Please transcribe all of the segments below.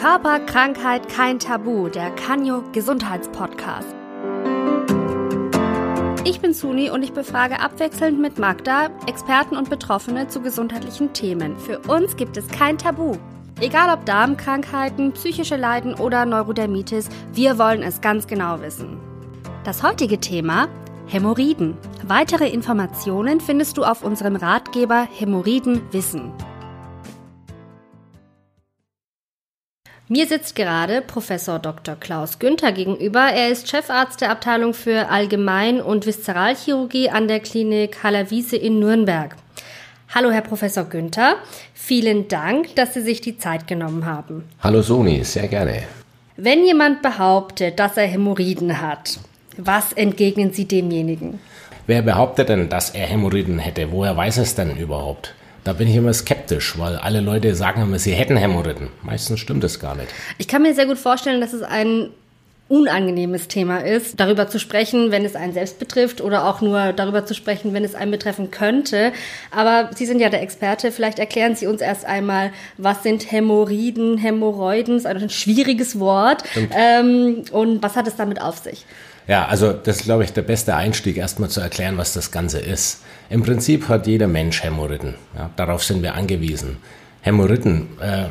Körper, Krankheit, kein Tabu, der Canyo Gesundheitspodcast. Ich bin Suni und ich befrage abwechselnd mit Magda Experten und Betroffene zu gesundheitlichen Themen. Für uns gibt es kein Tabu. Egal ob Darmkrankheiten, psychische Leiden oder Neurodermitis, wir wollen es ganz genau wissen. Das heutige Thema Hämorrhoiden. Weitere Informationen findest du auf unserem Ratgeber Hämorrhoiden Wissen. Mir sitzt gerade Professor Dr. Klaus Günther gegenüber. Er ist Chefarzt der Abteilung für Allgemein- und Viszeralchirurgie an der Klinik Haller-Wiese in Nürnberg. Hallo, Herr Professor Günther. Vielen Dank, dass Sie sich die Zeit genommen haben. Hallo Soni, sehr gerne. Wenn jemand behauptet, dass er Hämorrhoiden hat, was entgegnen Sie demjenigen? Wer behauptet denn, dass er Hämorrhoiden hätte? Woher weiß es denn überhaupt? Da bin ich immer skeptisch, weil alle Leute sagen immer, sie hätten Hämorrhoiden. Meistens stimmt das gar nicht. Ich kann mir sehr gut vorstellen, dass es ein unangenehmes Thema ist, darüber zu sprechen, wenn es einen selbst betrifft oder auch nur darüber zu sprechen, wenn es einen betreffen könnte. Aber Sie sind ja der Experte. Vielleicht erklären Sie uns erst einmal, was sind Hämorrhoiden, Hämorrhoiden, ist ein schwieriges Wort. Ähm, und was hat es damit auf sich? Ja, also das ist, glaube ich, der beste Einstieg, erstmal zu erklären, was das Ganze ist. Im Prinzip hat jeder Mensch Hämorrhoiden. Ja, darauf sind wir angewiesen. Hämorrhoiden, äh,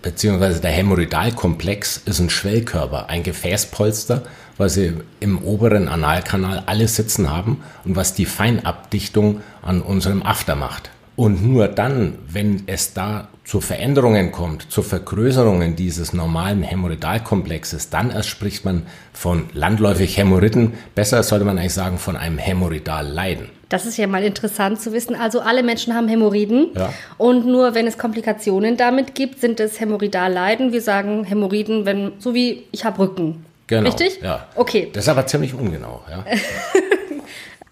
beziehungsweise der Hämorrhoidalkomplex ist ein Schwellkörper, ein Gefäßpolster, was sie im oberen Analkanal alle sitzen haben und was die Feinabdichtung an unserem After macht. Und nur dann, wenn es da zu Veränderungen kommt, zu Vergrößerungen dieses normalen Hämorrhoidalkomplexes, dann erst spricht man von landläufig Hämorrhoiden. Besser sollte man eigentlich sagen von einem Hämorrhoidalleiden. Das ist ja mal interessant zu wissen. Also alle Menschen haben Hämorrhoiden ja. und nur wenn es Komplikationen damit gibt, sind es Hämorrhoidalleiden. Wir sagen Hämorrhoiden, wenn so wie ich habe Rücken. Genau. Richtig? Ja. Okay. Das ist aber ziemlich ungenau. Ja.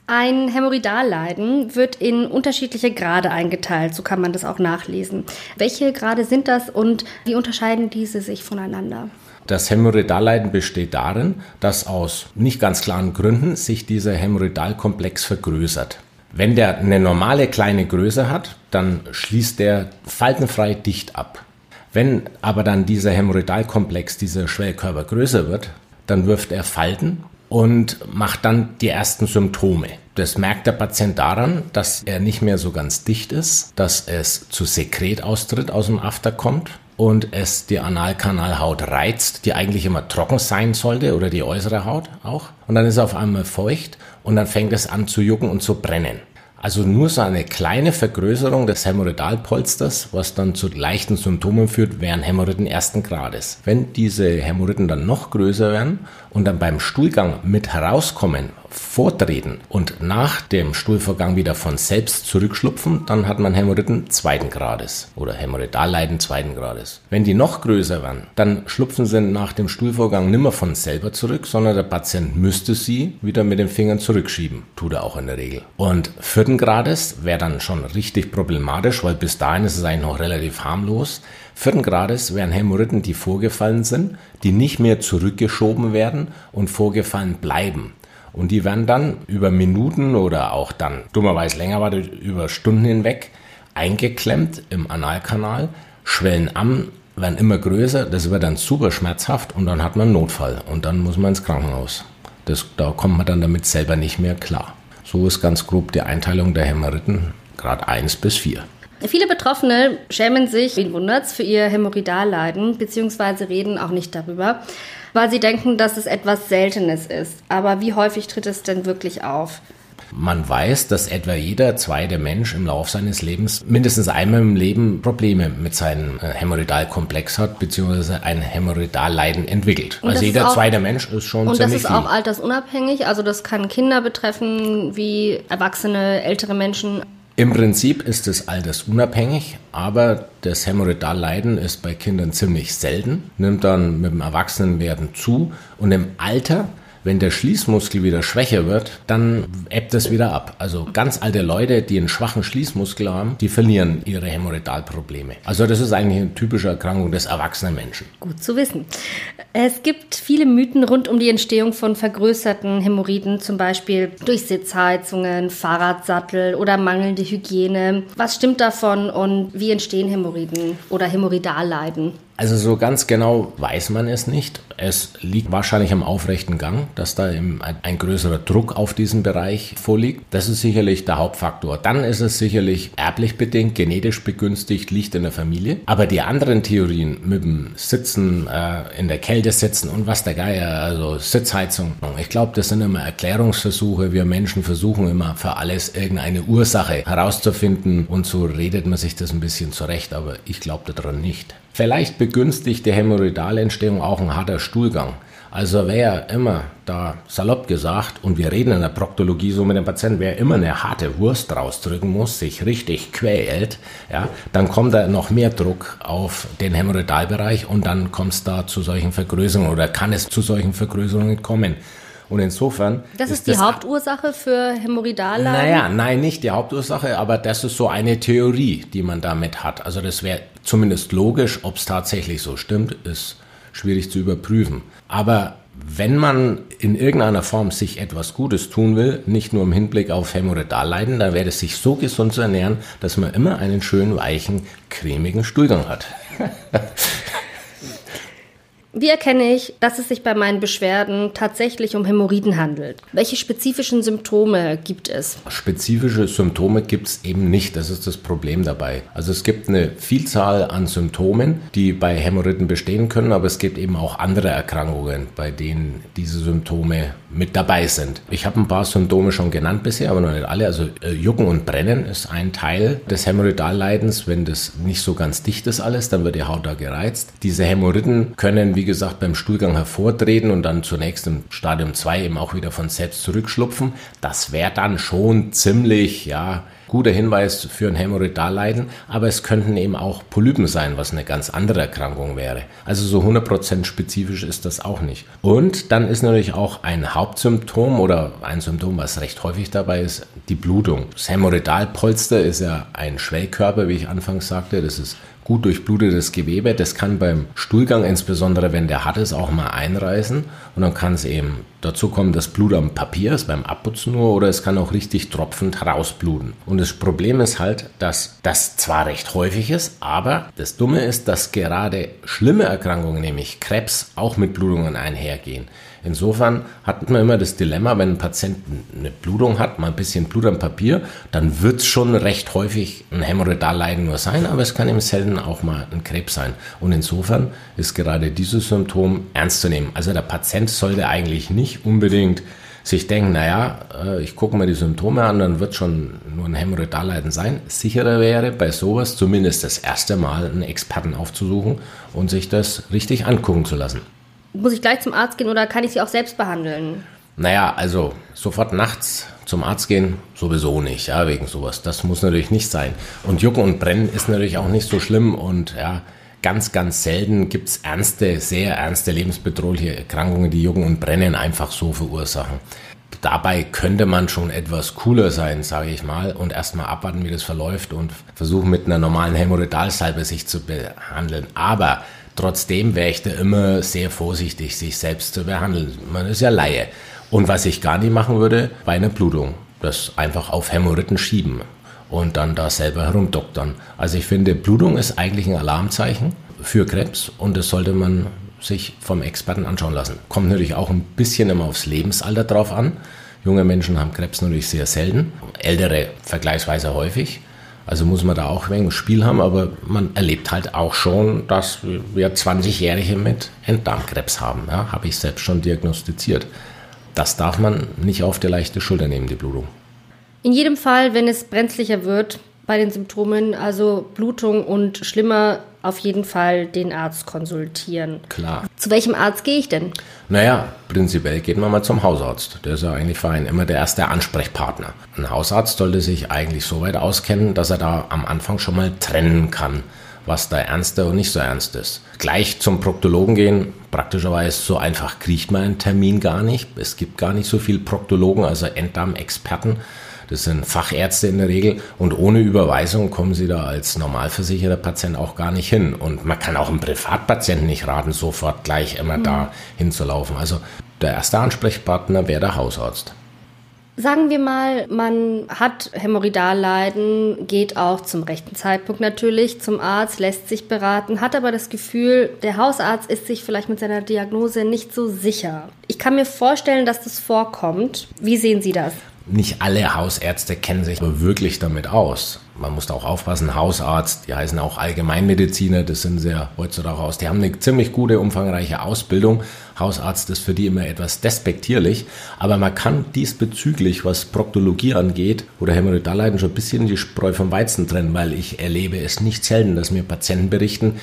Ein Hämorrhoidalleiden wird in unterschiedliche Grade eingeteilt, so kann man das auch nachlesen. Welche Grade sind das und wie unterscheiden diese sich voneinander? Das Hämorrhoidalleiden besteht darin, dass aus nicht ganz klaren Gründen sich dieser Hämorrhoidalkomplex vergrößert. Wenn der eine normale kleine Größe hat, dann schließt der faltenfrei dicht ab. Wenn aber dann dieser Hämorrhoidalkomplex, dieser Schwellkörper größer wird, dann wirft er Falten und macht dann die ersten Symptome. Das merkt der Patient daran, dass er nicht mehr so ganz dicht ist, dass es zu Sekretaustritt aus dem After kommt und es die Analkanalhaut reizt, die eigentlich immer trocken sein sollte oder die äußere Haut auch. Und dann ist er auf einmal feucht und dann fängt es an zu jucken und zu brennen. Also nur so eine kleine Vergrößerung des Hämorrhoidalpolsters, was dann zu leichten Symptomen führt, wären Hämorrhoiden ersten Grades. Wenn diese Hämorrhoiden dann noch größer werden und dann beim Stuhlgang mit herauskommen, vortreten und nach dem Stuhlvorgang wieder von selbst zurückschlupfen, dann hat man Hämorrhoiden zweiten Grades oder Hämorrhoidalleiden zweiten Grades. Wenn die noch größer werden, dann schlupfen sie nach dem Stuhlvorgang nimmer von selber zurück, sondern der Patient müsste sie wieder mit den Fingern zurückschieben. Tut er auch in der Regel. Und vierten Grades wäre dann schon richtig problematisch, weil bis dahin ist es eigentlich noch relativ harmlos. Vierten Grades wären Hämorrhoiden, die vorgefallen sind, die nicht mehr zurückgeschoben werden und vorgefallen bleiben. Und die werden dann über Minuten oder auch dann, dummerweise länger war über Stunden hinweg, eingeklemmt im Analkanal, schwellen an, werden immer größer, das wird dann super schmerzhaft und dann hat man einen Notfall und dann muss man ins Krankenhaus. Das, da kommt man dann damit selber nicht mehr klar. So ist ganz grob die Einteilung der Hämorrhoiden, Grad 1 bis 4. Viele Betroffene schämen sich, wen wundert's, für ihr Hämorrhoidalleiden, beziehungsweise reden auch nicht darüber weil sie denken, dass es etwas Seltenes ist. Aber wie häufig tritt es denn wirklich auf? Man weiß, dass etwa jeder zweite Mensch im Laufe seines Lebens mindestens einmal im Leben Probleme mit seinem äh, Hämorrhoidalkomplex hat, beziehungsweise ein Hämorrhoidalleiden entwickelt. Und also jeder auch, zweite Mensch ist schon und ziemlich Und das ist viel. auch altersunabhängig, also das kann Kinder betreffen, wie erwachsene, ältere Menschen. Im Prinzip ist es altersunabhängig, aber das Hämorrhoidalleiden ist bei Kindern ziemlich selten, nimmt dann mit dem Erwachsenenwerden zu und im Alter wenn der Schließmuskel wieder schwächer wird, dann ebbt es wieder ab. Also ganz alte Leute, die einen schwachen Schließmuskel haben, die verlieren ihre Hämorrhoidalprobleme. Also das ist eigentlich eine typische Erkrankung des erwachsenen Menschen. Gut zu wissen. Es gibt viele Mythen rund um die Entstehung von vergrößerten Hämorrhoiden, zum Beispiel durch Sitzheizungen, Fahrradsattel oder mangelnde Hygiene. Was stimmt davon und wie entstehen Hämorrhoiden oder Hämorrhoidalleiden? Also so ganz genau weiß man es nicht. Es liegt wahrscheinlich am aufrechten Gang, dass da ein, größerer Druck auf diesen Bereich vorliegt. Das ist sicherlich der Hauptfaktor. Dann ist es sicherlich erblich bedingt, genetisch begünstigt, liegt in der Familie. Aber die anderen Theorien mit dem Sitzen, äh, in der Kälte sitzen und was der Geier, also Sitzheizung, ich glaube, das sind immer Erklärungsversuche. Wir Menschen versuchen immer für alles irgendeine Ursache herauszufinden und so redet man sich das ein bisschen zurecht, aber ich glaube daran nicht. Vielleicht begünstigt die Hämorrhoidalentstehung auch ein harter Stuhlgang. Also wer immer da salopp gesagt, und wir reden in der Proktologie so mit dem Patienten, wer immer eine harte Wurst rausdrücken muss, sich richtig quält, ja, dann kommt da noch mehr Druck auf den Hämorrhoidalbereich und dann kommt es da zu solchen Vergrößerungen oder kann es zu solchen Vergrößerungen kommen. Und insofern. Das ist, ist die das Hauptursache für Hämorrhoidallagen? Naja, nein, nicht die Hauptursache, aber das ist so eine Theorie, die man damit hat. Also das wäre zumindest logisch. Ob es tatsächlich so stimmt, ist schwierig zu überprüfen. Aber wenn man in irgendeiner Form sich etwas Gutes tun will, nicht nur im Hinblick auf Hämorrhoidalleiden, dann wäre es sich so gesund zu ernähren, dass man immer einen schönen, weichen, cremigen Stuhlgang hat. Wie erkenne ich, dass es sich bei meinen Beschwerden tatsächlich um Hämorrhoiden handelt? Welche spezifischen Symptome gibt es? Spezifische Symptome gibt es eben nicht. Das ist das Problem dabei. Also es gibt eine Vielzahl an Symptomen, die bei Hämorrhoiden bestehen können, aber es gibt eben auch andere Erkrankungen, bei denen diese Symptome mit dabei sind. Ich habe ein paar Symptome schon genannt bisher, aber noch nicht alle. Also äh, Jucken und Brennen ist ein Teil des Hämorrhoidalleidens. Wenn das nicht so ganz dicht ist alles, dann wird die Haut da gereizt. Diese Hämorrhoiden können, wie gesagt, beim Stuhlgang hervortreten und dann zunächst im Stadium 2 eben auch wieder von selbst zurückschlupfen. Das wäre dann schon ziemlich, ja, guter Hinweis für ein Hämorrhoidalleiden, aber es könnten eben auch Polypen sein, was eine ganz andere Erkrankung wäre. Also so 100% spezifisch ist das auch nicht. Und dann ist natürlich auch ein Hauptsymptom oder ein Symptom, was recht häufig dabei ist, die Blutung. Das Hämorrhoidalpolster ist ja ein Schwellkörper, wie ich anfangs sagte. Das ist gut durchblutetes Gewebe. Das kann beim Stuhlgang, insbesondere wenn der hart ist, auch mal einreißen. Und dann kann es eben dazu kommen, dass Blut am Papier ist, beim Abputzen nur, oder es kann auch richtig tropfend rausbluten. Und das Problem ist halt, dass das zwar recht häufig ist, aber das Dumme ist, dass gerade schlimme Erkrankungen, nämlich Krebs, auch mit Blutungen einhergehen. Insofern hat man immer das Dilemma, wenn ein Patient eine Blutung hat, mal ein bisschen Blut am Papier, dann wird es schon recht häufig ein Hämorrhoidalleiden nur sein, aber es kann eben selten auch mal ein Krebs sein. Und insofern ist gerade dieses Symptom ernst zu nehmen. Also der Patient sollte eigentlich nicht unbedingt sich denken, naja, äh, ich gucke mir die Symptome an, dann wird schon nur ein Hämorrhoidalleiden sein. Sicherer wäre bei sowas zumindest das erste Mal einen Experten aufzusuchen und sich das richtig angucken zu lassen. Muss ich gleich zum Arzt gehen oder kann ich sie auch selbst behandeln? Naja, also sofort nachts zum Arzt gehen, sowieso nicht, ja, wegen sowas. Das muss natürlich nicht sein. Und Jucken und Brennen ist natürlich auch nicht so schlimm und ja, ganz, ganz selten gibt es ernste, sehr ernste lebensbedrohliche Erkrankungen, die Jucken und Brennen einfach so verursachen. Dabei könnte man schon etwas cooler sein, sage ich mal, und erstmal abwarten, wie das verläuft und versuchen mit einer normalen Hämorrhoidalsalbe sich zu behandeln. Aber Trotzdem wäre ich da immer sehr vorsichtig, sich selbst zu behandeln. Man ist ja Laie. Und was ich gar nicht machen würde, bei einer Blutung, das einfach auf Hämorrhoiden schieben und dann da selber herumdoktern. Also ich finde, Blutung ist eigentlich ein Alarmzeichen für Krebs und das sollte man sich vom Experten anschauen lassen. Kommt natürlich auch ein bisschen immer aufs Lebensalter drauf an. Junge Menschen haben Krebs natürlich sehr selten, ältere vergleichsweise häufig. Also muss man da auch ein wenig Spiel haben, aber man erlebt halt auch schon, dass wir 20-Jährige mit Enddarmkrebs haben. Ja, Habe ich selbst schon diagnostiziert. Das darf man nicht auf die leichte Schulter nehmen, die Blutung. In jedem Fall, wenn es brenzlicher wird bei den Symptomen, also Blutung und schlimmer, auf jeden Fall den Arzt konsultieren. Klar. Zu welchem Arzt gehe ich denn? Naja, prinzipiell geht man mal zum Hausarzt. Der ist ja eigentlich für einen immer der erste Ansprechpartner. Ein Hausarzt sollte sich eigentlich so weit auskennen, dass er da am Anfang schon mal trennen kann, was da ernster und nicht so ernst ist. Gleich zum Proktologen gehen, praktischerweise so einfach kriegt man einen Termin gar nicht. Es gibt gar nicht so viele Proktologen, also Enddarm-Experten. Das sind Fachärzte in der Regel und ohne Überweisung kommen sie da als normalversicherter Patient auch gar nicht hin. Und man kann auch einem Privatpatienten nicht raten, sofort gleich immer mhm. da hinzulaufen. Also der erste Ansprechpartner wäre der Hausarzt. Sagen wir mal, man hat Hämorrhoidalleiden, geht auch zum rechten Zeitpunkt natürlich zum Arzt, lässt sich beraten, hat aber das Gefühl, der Hausarzt ist sich vielleicht mit seiner Diagnose nicht so sicher. Ich kann mir vorstellen, dass das vorkommt. Wie sehen Sie das? Nicht alle Hausärzte kennen sich aber wirklich damit aus man muss da auch aufpassen, Hausarzt, die heißen auch Allgemeinmediziner, das sind sehr heutzutage aus. Die haben eine ziemlich gute, umfangreiche Ausbildung. Hausarzt ist für die immer etwas despektierlich, aber man kann diesbezüglich, was Proktologie angeht oder Hämorrhoidalleiden, schon ein bisschen die Spreu vom Weizen trennen, weil ich erlebe es nicht selten, dass mir Patienten berichten,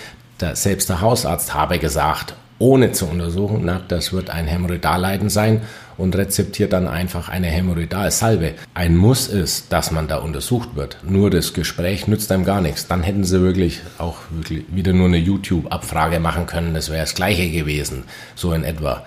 selbst der Hausarzt habe gesagt, ohne zu untersuchen, na, das wird ein Hämorrhoidalleiden sein und rezeptiert dann einfach eine Hämorrhoidalsalbe. Ein Muss ist, dass man da untersucht wird. Nur das Gespräch nützt einem gar nichts. Dann hätten sie wirklich auch wirklich wieder nur eine YouTube-Abfrage machen können. Das wäre das Gleiche gewesen. So in etwa.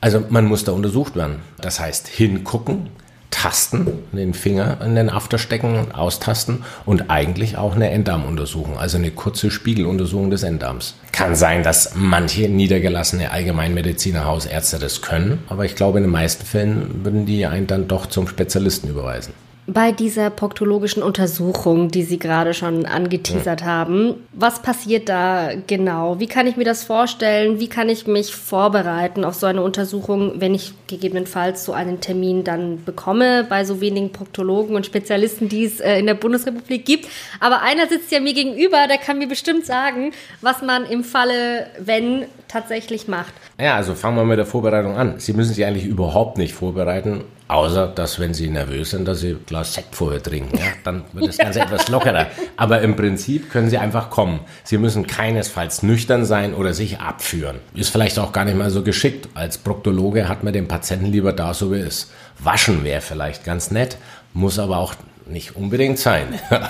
Also man muss da untersucht werden. Das heißt hingucken, tasten, den Finger in den After stecken, austasten und eigentlich auch eine Enddarmuntersuchung, also eine kurze Spiegeluntersuchung des Enddarms. Kann sein, dass manche niedergelassene Allgemeinmediziner Hausärzte das können, aber ich glaube, in den meisten Fällen würden die einen dann doch zum Spezialisten überweisen. Bei dieser proktologischen Untersuchung, die Sie gerade schon angeteasert ja. haben, was passiert da genau? Wie kann ich mir das vorstellen? Wie kann ich mich vorbereiten auf so eine Untersuchung, wenn ich gegebenenfalls so einen Termin dann bekomme bei so wenigen Proktologen und Spezialisten, die es äh, in der Bundesrepublik gibt? Aber einer sitzt ja mir gegenüber, der kann mir bestimmt sagen, was man im Falle, wenn tatsächlich macht. Ja, also fangen wir mit der Vorbereitung an. Sie müssen sich eigentlich überhaupt nicht vorbereiten, außer dass, wenn Sie nervös sind, dass Sie ein Glas Sekt vorher trinken. Ja, dann wird das Ganze etwas lockerer. Aber im Prinzip können Sie einfach kommen. Sie müssen keinesfalls nüchtern sein oder sich abführen. Ist vielleicht auch gar nicht mal so geschickt. Als Proktologe hat man den Patienten lieber da, so wie er ist. Waschen wäre vielleicht ganz nett, muss aber auch nicht unbedingt sein.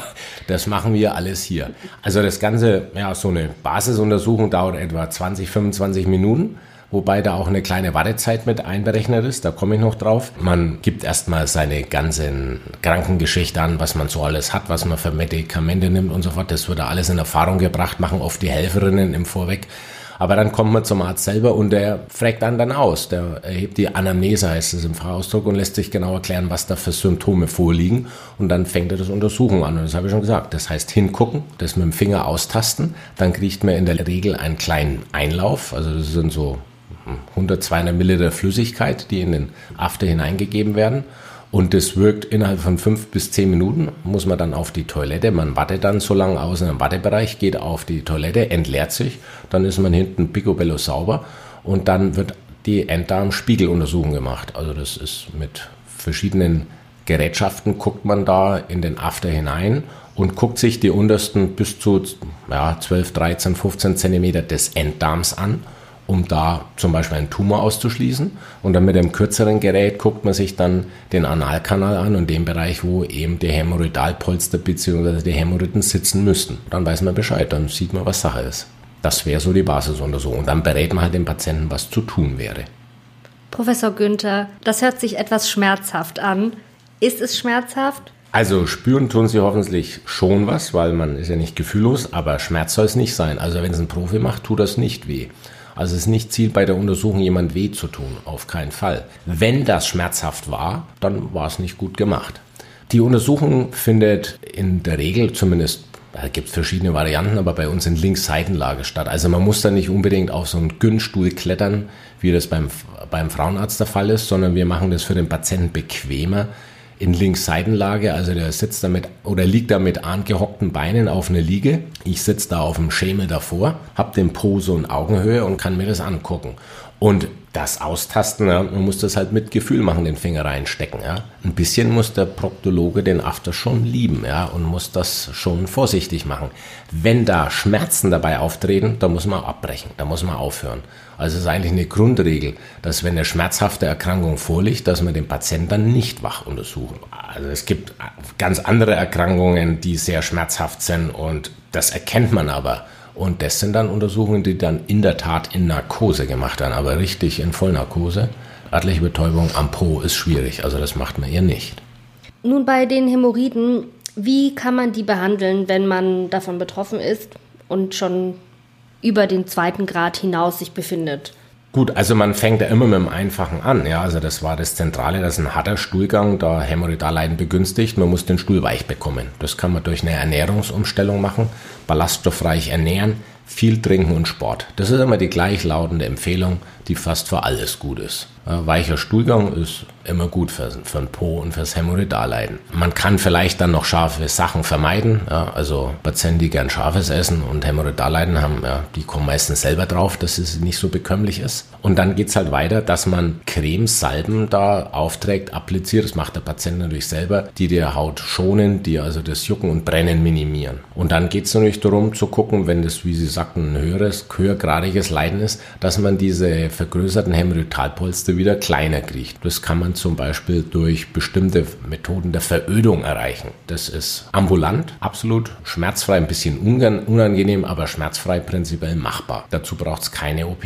Das machen wir alles hier. Also das Ganze, ja, so eine Basisuntersuchung dauert etwa 20, 25 Minuten wobei da auch eine kleine Wartezeit mit einberechnet ist, da komme ich noch drauf. Man gibt erstmal seine ganzen Krankengeschichte an, was man so alles hat, was man für Medikamente nimmt und so fort. Das wird da alles in Erfahrung gebracht, machen oft die Helferinnen im Vorweg. Aber dann kommt man zum Arzt selber und der fragt dann dann aus. Der erhebt die Anamnese, heißt es im Fachausdruck, und lässt sich genau erklären, was da für Symptome vorliegen. Und dann fängt er das Untersuchen an. Und das habe ich schon gesagt. Das heißt hingucken, das mit dem Finger austasten. Dann kriegt man in der Regel einen kleinen Einlauf. Also das sind so 100, 200 Milliliter Flüssigkeit, die in den After hineingegeben werden. Und das wirkt innerhalb von fünf bis zehn Minuten, muss man dann auf die Toilette. Man wartet dann so lange aus in einem Wartebereich, geht auf die Toilette, entleert sich, dann ist man hinten picobello sauber und dann wird die Enddarmspiegeluntersuchung gemacht. Also das ist mit verschiedenen Gerätschaften, guckt man da in den After hinein und guckt sich die untersten bis zu ja, 12, 13, 15 Zentimeter des Enddarms an um da zum Beispiel einen Tumor auszuschließen. Und dann mit einem kürzeren Gerät guckt man sich dann den Analkanal an und den Bereich, wo eben die Hämorrhoidalpolster bzw. die Hämorrhoiden sitzen müssten. Dann weiß man Bescheid, dann sieht man, was Sache ist. Das wäre so die Basisuntersuchung. Und dann berät man halt den Patienten, was zu tun wäre. Professor Günther, das hört sich etwas schmerzhaft an. Ist es schmerzhaft? Also spüren tun sie hoffentlich schon was, weil man ist ja nicht gefühllos, aber Schmerz soll es nicht sein. Also wenn es ein Profi macht, tut das nicht weh. Also es ist nicht Ziel bei der Untersuchung, jemand weh zu tun, auf keinen Fall. Wenn das schmerzhaft war, dann war es nicht gut gemacht. Die Untersuchung findet in der Regel zumindest da gibt es verschiedene Varianten, aber bei uns in Linksseitenlage statt. Also man muss da nicht unbedingt auf so einen Günststuhl klettern, wie das beim, beim Frauenarzt der Fall ist, sondern wir machen das für den Patienten bequemer, in Linksseitenlage, also der sitzt damit oder liegt da mit angehockten Beinen auf einer Liege. Ich sitze da auf dem Schemel davor, habe den Po so in Augenhöhe und kann mir das angucken. Und das Austasten, ja, man muss das halt mit Gefühl machen, den Finger reinstecken. Ja. Ein bisschen muss der Proktologe den After schon lieben ja, und muss das schon vorsichtig machen. Wenn da Schmerzen dabei auftreten, dann muss man abbrechen, da muss man aufhören. Also es ist eigentlich eine Grundregel, dass wenn eine schmerzhafte Erkrankung vorliegt, dass man den Patienten dann nicht wach untersuchen. Also es gibt ganz andere Erkrankungen, die sehr schmerzhaft sind und das erkennt man aber. Und das sind dann Untersuchungen, die dann in der Tat in Narkose gemacht werden, aber richtig in Vollnarkose. Örtliche Betäubung am Po ist schwierig, also das macht man ihr nicht. Nun bei den Hämorrhoiden, wie kann man die behandeln, wenn man davon betroffen ist und schon über den zweiten Grad hinaus sich befindet? Gut, also man fängt ja immer mit dem Einfachen an. Ja, also das war das Zentrale, das ist ein harter Stuhlgang, da Hämorrhoidalleiden begünstigt. Man muss den Stuhl weich bekommen. Das kann man durch eine Ernährungsumstellung machen, ballaststoffreich ernähren, viel trinken und Sport. Das ist immer die gleichlautende Empfehlung, die fast für alles gut ist. Weicher Stuhlgang ist immer gut für, für den Po und fürs Hämorrhoidalleiden. Man kann vielleicht dann noch scharfe Sachen vermeiden. Ja, also Patienten, die gern scharfes essen und Hämorrhoidalleiden haben, ja, die kommen meistens selber drauf, dass es nicht so bekömmlich ist. Und dann geht's halt weiter, dass man Cremes, Salben da aufträgt, appliziert. Das macht der Patient natürlich selber, die der Haut schonen, die also das Jucken und Brennen minimieren. Und dann geht's natürlich darum zu gucken, wenn das, wie Sie sagten, ein höheres, höhergradiges Leiden ist, dass man diese vergrößerten Hämorrhoidalpolster wieder kleiner kriegt. Das kann man zum Beispiel durch bestimmte Methoden der Verödung erreichen. Das ist ambulant, absolut schmerzfrei, ein bisschen unangenehm, aber schmerzfrei prinzipiell machbar. Dazu braucht es keine OP.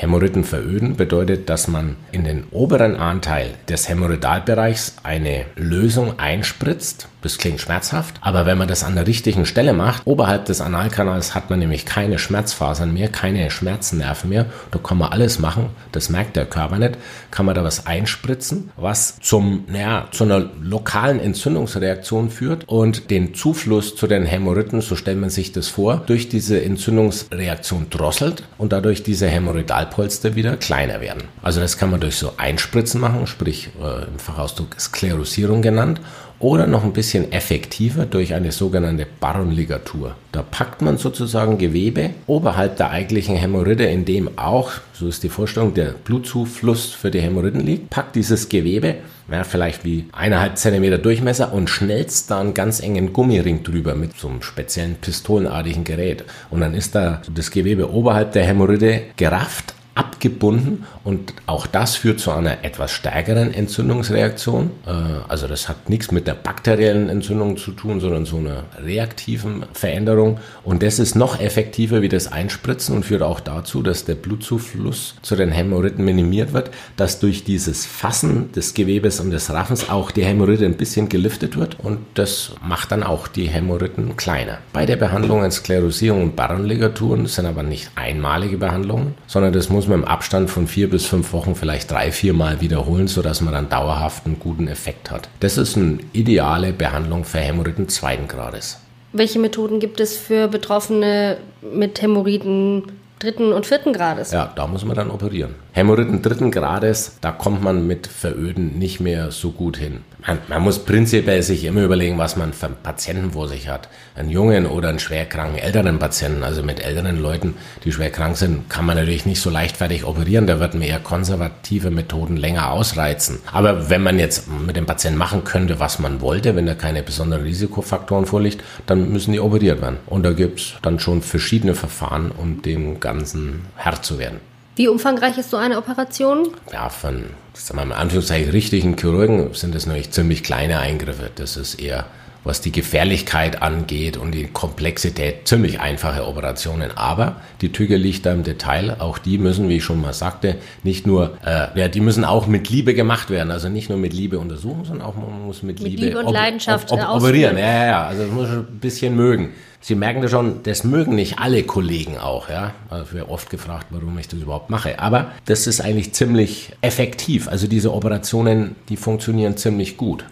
Hämorrhoiden veröden bedeutet, dass man in den oberen Anteil des Hämorrhoidalbereichs eine Lösung einspritzt. Das klingt schmerzhaft, aber wenn man das an der richtigen Stelle macht, oberhalb des Analkanals hat man nämlich keine Schmerzfasern mehr, keine Schmerznerven mehr. Da kann man alles machen, das merkt der Körper nicht. Kann man da was einspritzen, was zum, naja, zu einer lokalen Entzündungsreaktion führt und den Zufluss zu den Hämorrhoiden, so stellt man sich das vor, durch diese Entzündungsreaktion drosselt und dadurch diese Hämorrhoidal Stahlpolster wieder kleiner werden. Also das kann man durch so Einspritzen machen, sprich äh, im Fachausdruck Sklerosierung genannt, oder noch ein bisschen effektiver durch eine sogenannte Baronligatur. Da packt man sozusagen Gewebe oberhalb der eigentlichen Hämorrhoide, in dem auch, so ist die Vorstellung, der Blutzufluss für die Hämorrhoiden liegt, packt dieses Gewebe ja, vielleicht wie eineinhalb Zentimeter Durchmesser und schnellst da einen ganz engen Gummiring drüber mit so einem speziellen pistolenartigen Gerät. Und dann ist da das Gewebe oberhalb der Hämorrhoide gerafft, abgebunden und auch das führt zu einer etwas stärkeren Entzündungsreaktion. Äh, also das hat nichts mit der bakteriellen Entzündung zu tun, sondern so einer reaktiven Veränderung. Und das ist noch effektiver wie das Einspritzen und führt auch dazu, dass der Blutzufluss zu den Hämorrhoiden minimiert wird, dass durch dieses Fassen des Gewebes und des Raffens auch die Hämorrhoide ein bisschen geliftet wird und das macht dann auch die Hämorrhoiden kleiner. Bei der Behandlung in Sklerosierung und Barrenligaturen sind aber nicht einmalige Behandlungen, sondern das muss man im Abstand von vier bis fünf Wochen vielleicht drei, vier Mal wiederholen, sodass man dann dauerhaft einen guten Effekt hat. Das ist eine ideale Behandlung für Hämorrhoiden zweiten Grades. Welche Methoden gibt es für Betroffene mit Hämorrhoiden dritten und vierten Grades? Ja, da muss man dann operieren. Hämorrhoiden dritten Grades, da kommt man mit Veröden nicht mehr so gut hin. Man, man, muss prinzipiell sich immer überlegen, was man für einen Patienten vor sich hat. Einen jungen oder einen schwerkranken älteren Patienten, also mit älteren Leuten, die schwer krank sind, kann man natürlich nicht so leichtfertig operieren. Da wird man eher konservative Methoden länger ausreizen. Aber wenn man jetzt mit dem Patienten machen könnte, was man wollte, wenn da keine besonderen Risikofaktoren vorliegt, dann müssen die operiert werden. Und da gibt es dann schon verschiedene Verfahren, um dem Ganzen Herr zu werden. Wie umfangreich ist so eine Operation? Ja, von, sagen wir mal, in Anführungszeichen richtigen Chirurgen sind das natürlich ziemlich kleine Eingriffe. Das ist eher was die Gefährlichkeit angeht und die Komplexität, ziemlich einfache Operationen. Aber die Tüge liegt da im Detail. Auch die müssen, wie ich schon mal sagte, nicht nur, äh, ja, die müssen auch mit Liebe gemacht werden. Also nicht nur mit Liebe untersuchen, sondern auch man muss mit, mit Liebe, Liebe, und Leidenschaft op, op, operieren. Ja, ja, ja. Also das muss schon ein bisschen mögen. Sie merken das schon, das mögen nicht alle Kollegen auch, ja. Also ich werde oft gefragt, warum ich das überhaupt mache. Aber das ist eigentlich ziemlich effektiv. Also diese Operationen, die funktionieren ziemlich gut.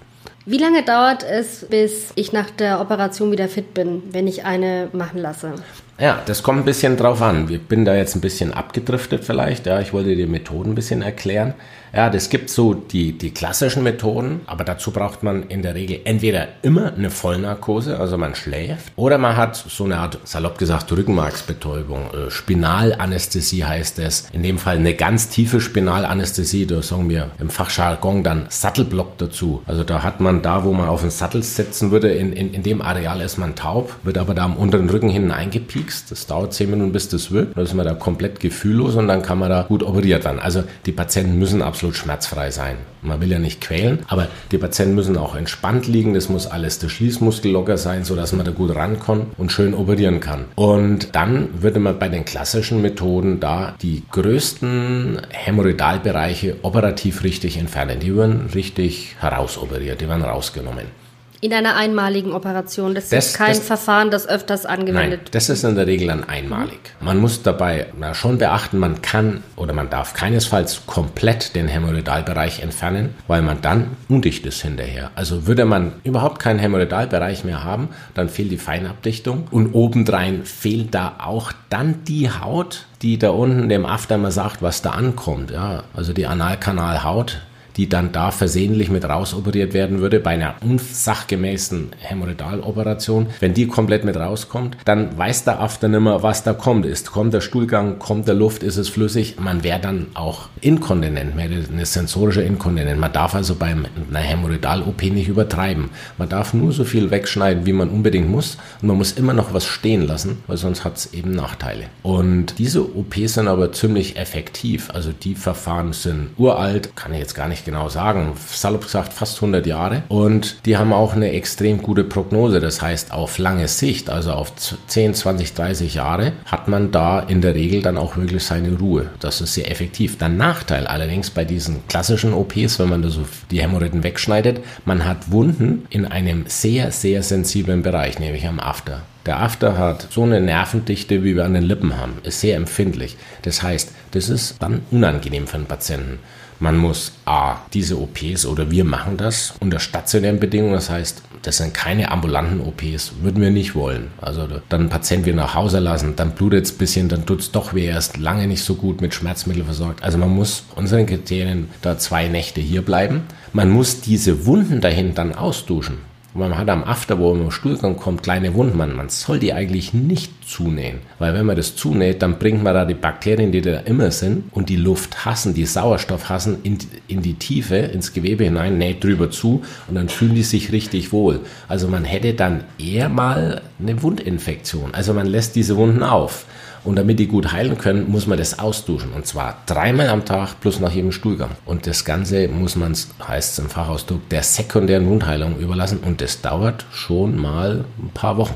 Wie lange dauert es, bis ich nach der Operation wieder fit bin, wenn ich eine machen lasse? Ja, das kommt ein bisschen drauf an. Ich bin da jetzt ein bisschen abgedriftet vielleicht. Ja, ich wollte die Methoden ein bisschen erklären. Ja, das gibt so die, die klassischen Methoden, aber dazu braucht man in der Regel entweder immer eine Vollnarkose, also man schläft, oder man hat so eine Art, salopp gesagt, Rückenmarksbetäubung. Äh, Spinalanästhesie heißt es. In dem Fall eine ganz tiefe Spinalanästhesie, da sagen wir im Fachjargon dann Sattelblock dazu. Also da hat man da, wo man auf den Sattel setzen würde, in, in, in dem Areal ist man taub, wird aber da am unteren Rücken hinten eingepiekst. Das dauert zehn Minuten, bis das wirkt. Dann ist man da komplett gefühllos und dann kann man da gut operiert werden. Also die Patienten müssen absolut absolut schmerzfrei sein. Man will ja nicht quälen, aber die Patienten müssen auch entspannt liegen. Das muss alles der Schließmuskel locker sein, sodass man da gut rankommt und schön operieren kann. Und dann würde man bei den klassischen Methoden da die größten Hämorrhoidalbereiche operativ richtig entfernen. Die werden richtig herausoperiert, die werden rausgenommen. In einer einmaligen Operation. Das, das ist kein das, Verfahren, das öfters angewendet wird. Das ist in der Regel dann einmalig. Man muss dabei na, schon beachten, man kann oder man darf keinesfalls komplett den Hämorrhoidalbereich entfernen, weil man dann undicht ist hinterher. Also würde man überhaupt keinen Hämorrhoidalbereich mehr haben, dann fehlt die Feinabdichtung und obendrein fehlt da auch dann die Haut, die da unten dem After mal sagt, was da ankommt. Ja, also die Analkanalhaut die dann da versehentlich mit rausoperiert werden würde bei einer unsachgemäßen Hämorrhoidaloperation, wenn die komplett mit rauskommt, dann weiß der After nimmer, was da kommt. Ist, kommt der Stuhlgang, kommt der Luft, ist es flüssig? Man wäre dann auch inkontinent, eine sensorische Inkontinent. Man darf also bei einer Hämorrhoidal-OP nicht übertreiben. Man darf nur so viel wegschneiden, wie man unbedingt muss und man muss immer noch was stehen lassen, weil sonst hat es eben Nachteile. Und diese OPs sind aber ziemlich effektiv. Also die Verfahren sind uralt, kann ich jetzt gar nicht genau sagen, salopp gesagt fast 100 Jahre. Und die haben auch eine extrem gute Prognose. Das heißt, auf lange Sicht, also auf 10, 20, 30 Jahre, hat man da in der Regel dann auch wirklich seine Ruhe. Das ist sehr effektiv. Der Nachteil allerdings bei diesen klassischen OPs, wenn man da so die Hämorrhoiden wegschneidet, man hat Wunden in einem sehr, sehr sensiblen Bereich, nämlich am After. Der After hat so eine Nervendichte, wie wir an den Lippen haben, ist sehr empfindlich. Das heißt, das ist dann unangenehm für den Patienten. Man muss A, diese OPs oder wir machen das unter stationären Bedingungen. Das heißt, das sind keine ambulanten OPs, würden wir nicht wollen. Also dann einen Patienten wieder nach Hause lassen, dann blutet es ein bisschen, dann tut es doch weh, erst lange nicht so gut mit Schmerzmitteln versorgt. Also man muss unseren Kriterien da zwei Nächte hier bleiben. Man muss diese Wunden dahin dann ausduschen. Man hat am After, wo man im Stuhlgang kommt, kleine Wunden. Man, man soll die eigentlich nicht zunähen. Weil wenn man das zunäht, dann bringt man da die Bakterien, die da immer sind und die Luft hassen, die Sauerstoff hassen, in, in die Tiefe, ins Gewebe hinein, näht drüber zu und dann fühlen die sich richtig wohl. Also man hätte dann eher mal eine Wundinfektion. Also man lässt diese Wunden auf. Und damit die gut heilen können, muss man das ausduschen. Und zwar dreimal am Tag plus nach jedem Stuhlgang. Und das Ganze muss man, heißt es im Fachausdruck, der sekundären Wundheilung überlassen. Und das dauert schon mal ein paar Wochen.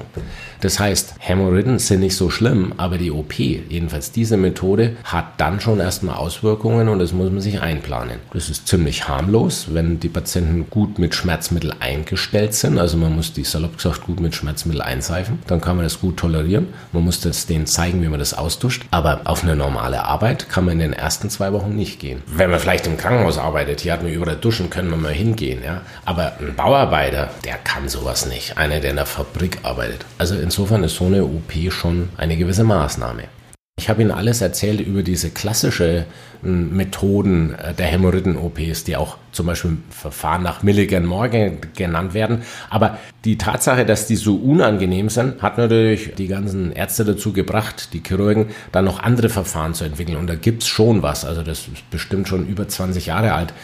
Das heißt, Hämorrhoiden sind nicht so schlimm, aber die OP, jedenfalls diese Methode, hat dann schon erstmal Auswirkungen und das muss man sich einplanen. Das ist ziemlich harmlos, wenn die Patienten gut mit Schmerzmittel eingestellt sind. Also man muss die salopp gesagt gut mit Schmerzmittel einseifen. Dann kann man das gut tolerieren. Man muss das denen zeigen, wie man das ausduscht. Aber auf eine normale Arbeit kann man in den ersten zwei Wochen nicht gehen. Wenn man vielleicht im Krankenhaus arbeitet, hier hat man überall duschen, können wir mal hingehen. Ja? Aber ein Bauarbeiter, der kann sowas nicht. Einer, der in der Fabrik arbeitet. Also in insofern ist so eine OP schon eine gewisse Maßnahme. Ich habe Ihnen alles erzählt über diese klassischen hm, Methoden äh, der Hämorrhoiden-OPs, die auch zum Beispiel Verfahren nach Milligan Morgan genannt werden. Aber die Tatsache, dass die so unangenehm sind, hat natürlich die ganzen Ärzte dazu gebracht, die Chirurgen, dann noch andere Verfahren zu entwickeln. Und da gibt es schon was. Also das ist bestimmt schon über 20 Jahre alt.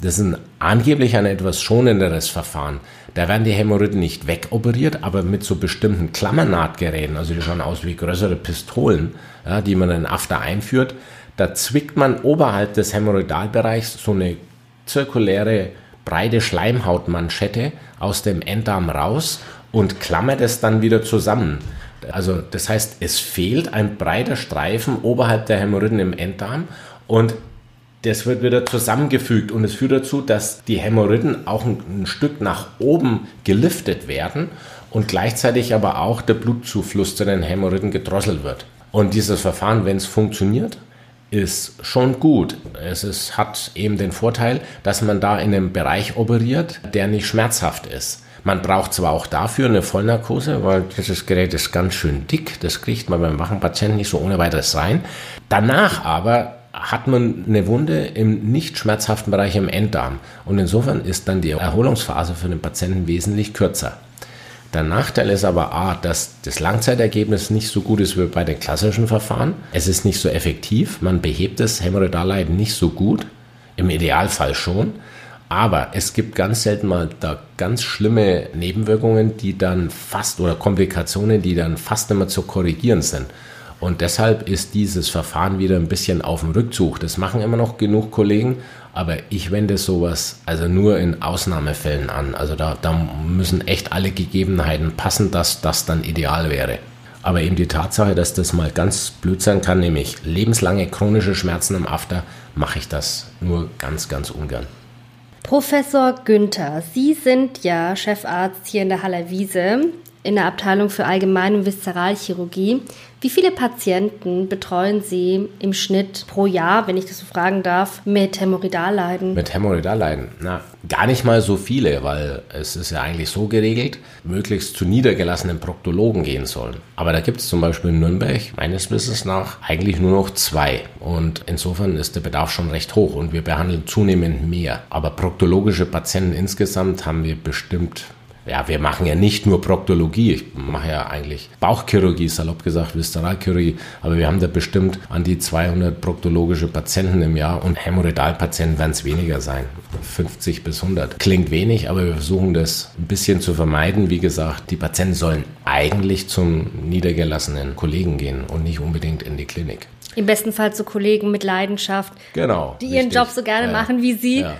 Das ist ein, angeblich ein etwas schonenderes Verfahren. Da werden die Hämorrhoiden nicht wegoperiert, aber mit so bestimmten Klammernahtgeräten, also die schauen aus wie größere Pistolen, ja, die man in After einführt, da zwickt man oberhalb des Hämorrhoidalbereichs so eine zirkuläre breite Schleimhautmanschette aus dem Enddarm raus und klammert es dann wieder zusammen. Also das heißt, es fehlt ein breiter Streifen oberhalb der Hämorrhoiden im Enddarm und das wird wieder zusammengefügt und es führt dazu, dass die Hämorrhoiden auch ein, ein, Stück nach oben geliftet werden und gleichzeitig aber auch der Blutzufluss zu den Hämorrhoiden gedrosselt wird. Und dieses Verfahren, wenn es funktioniert, ist schon gut. Es ist, hat eben den Vorteil, dass man da in einem Bereich operiert, der nicht schmerzhaft ist. Man braucht zwar auch dafür eine Vollnarkose, weil dieses Gerät ist ganz schön dick. Das kriegt man beim wachen Patienten nicht so ohne weiteres rein. Danach aber hat man eine Wunde im nicht schmerzhaften Bereich im Enddarm. Und insofern ist dann die Erholungsphase für den Patienten wesentlich kürzer. Der Nachteil ist aber A, dass das Langzeitergebnis nicht so gut ist wie bei den klassischen Verfahren. Es ist nicht so effektiv. Man behebt das Hämorrhoidalleiden nicht so gut. Im Idealfall schon. Aber es gibt ganz selten mal da ganz schlimme Nebenwirkungen, die dann fast oder Komplikationen, die dann fast immer zu korrigieren sind. Und deshalb ist dieses Verfahren wieder ein bisschen auf dem Rückzug. Das machen immer noch genug Kollegen, aber ich wende sowas also nur in Ausnahmefällen an. Also da, da müssen echt alle Gegebenheiten passen, dass das dann ideal wäre. Aber eben die Tatsache, dass das mal ganz blöd sein kann, nämlich lebenslange chronische Schmerzen am After, mache ich das nur ganz, ganz ungern. Professor Günther, Sie sind ja Chefarzt hier in der Haller Wiese in der Abteilung für Allgemein- und Viszeralchirurgie. Wie viele Patienten betreuen Sie im Schnitt pro Jahr, wenn ich das so fragen darf, mit Hämorrhoidalleiden? Mit Hämorrhoidalleiden? Na, gar nicht mal so viele, weil es ist ja eigentlich so geregelt, möglichst zu niedergelassenen Proktologen gehen sollen. Aber da gibt es zum Beispiel in Nürnberg meines Wissens nach eigentlich nur noch zwei. Und insofern ist der Bedarf schon recht hoch und wir behandeln zunehmend mehr. Aber proktologische Patienten insgesamt haben wir bestimmt ja, wir machen ja nicht nur Proktologie, ich mache ja eigentlich Bauchchirurgie, salopp gesagt, Viszeralchirurgie, aber wir haben da bestimmt an die 200 proktologische Patienten im Jahr und Hämorrhoidalpatienten werden es weniger sein, 50 bis 100. Klingt wenig, aber wir versuchen das ein bisschen zu vermeiden. Wie gesagt, die Patienten sollen eigentlich zum niedergelassenen Kollegen gehen und nicht unbedingt in die Klinik. Im besten Fall zu Kollegen mit Leidenschaft, genau, die ihren Job so gerne ja, machen wie Sie. Ja.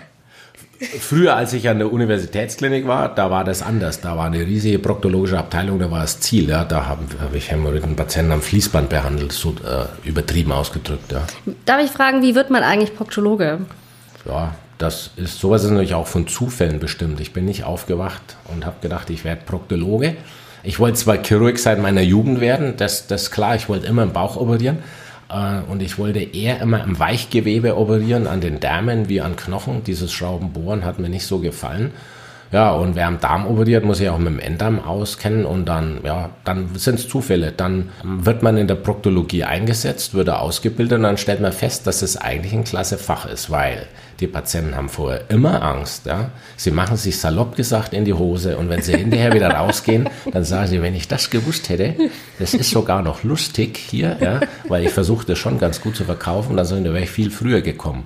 Früher, als ich an der Universitätsklinik war, da war das anders. Da war eine riesige proktologische Abteilung, da war das Ziel. Ja. Da habe hab ich Hämorrhoiden-Patienten am Fließband behandelt, so äh, übertrieben ausgedrückt. Ja. Darf ich fragen, wie wird man eigentlich Proktologe? Ja, das ist sowas ist natürlich auch von Zufällen bestimmt. Ich bin nicht aufgewacht und habe gedacht, ich werde Proktologe. Ich wollte zwar Chirurg seit meiner Jugend werden, das, das ist klar, ich wollte immer im Bauch operieren. Äh, und ich wollte eher immer am Weichgewebe operieren, an den Därmen wie an Knochen. Dieses Schraubenbohren hat mir nicht so gefallen. Ja, und wer am Darm operiert, muss sich auch mit dem Enddarm auskennen und dann, ja, dann sind es Zufälle. Dann wird man in der Proktologie eingesetzt, wird er ausgebildet und dann stellt man fest, dass es eigentlich ein klasse Fach ist, weil die Patienten haben vorher immer Angst. Ja? Sie machen sich salopp gesagt in die Hose und wenn sie hinterher wieder rausgehen, dann sagen sie, wenn ich das gewusst hätte, das ist sogar noch lustig hier, ja? weil ich versuche das schon ganz gut zu verkaufen, dann wäre ich viel früher gekommen.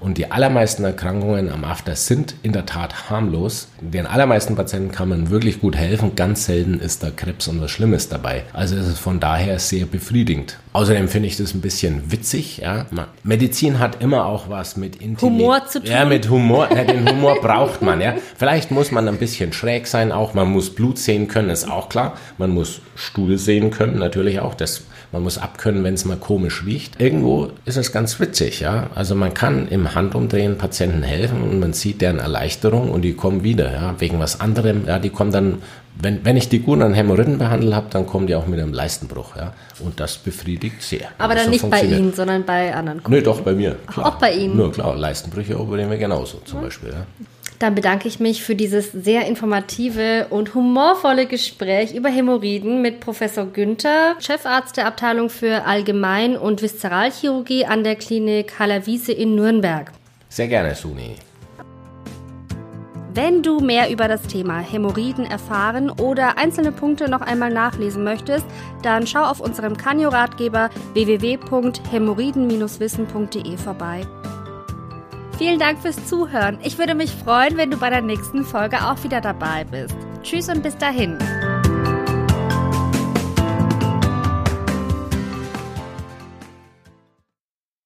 Und die allermeisten Erkrankungen am After sind in der Tat harmlos. Den allermeisten Patienten kann man wirklich gut helfen. Ganz selten ist da Krebs und was Schlimmes dabei. Also ist es von daher sehr befriedigend. Außerdem finde ich das ein bisschen witzig. Ja. Medizin hat immer auch was mit Intimität. Humor zu tun. Ja, mit Humor. Ja, den Humor braucht man. Ja. Vielleicht muss man ein bisschen schräg sein. Auch man muss Blut sehen können, ist auch klar. Man muss Stuhl sehen können, natürlich auch. Das man muss abkönnen, wenn es mal komisch riecht. Irgendwo ist es ganz witzig, ja. Also man kann im Handumdrehen Patienten helfen und man sieht deren Erleichterung und die kommen wieder, ja, wegen was anderem. Ja, die kommen dann, wenn, wenn ich die gut an Hämorrhoiden behandelt habe, dann kommen die auch mit einem Leistenbruch, ja. Und das befriedigt sehr. Aber dann so nicht bei Ihnen, sondern bei anderen Kollegen. Nee, doch, bei mir. Klar. Auch bei Ihnen? Nur klar, Leistenbrüche operieren wir genauso zum mhm. Beispiel, ja. Dann bedanke ich mich für dieses sehr informative und humorvolle Gespräch über Hämorrhoiden mit Professor Günther, Chefarzt der Abteilung für Allgemein- und Viszeralchirurgie an der Klinik Hallerwiese in Nürnberg. Sehr gerne, Suni. Wenn du mehr über das Thema Hämorrhoiden erfahren oder einzelne Punkte noch einmal nachlesen möchtest, dann schau auf unserem Kanio-Ratgeber www.hämorrhoiden-wissen.de vorbei. Vielen Dank fürs Zuhören. Ich würde mich freuen, wenn du bei der nächsten Folge auch wieder dabei bist. Tschüss und bis dahin.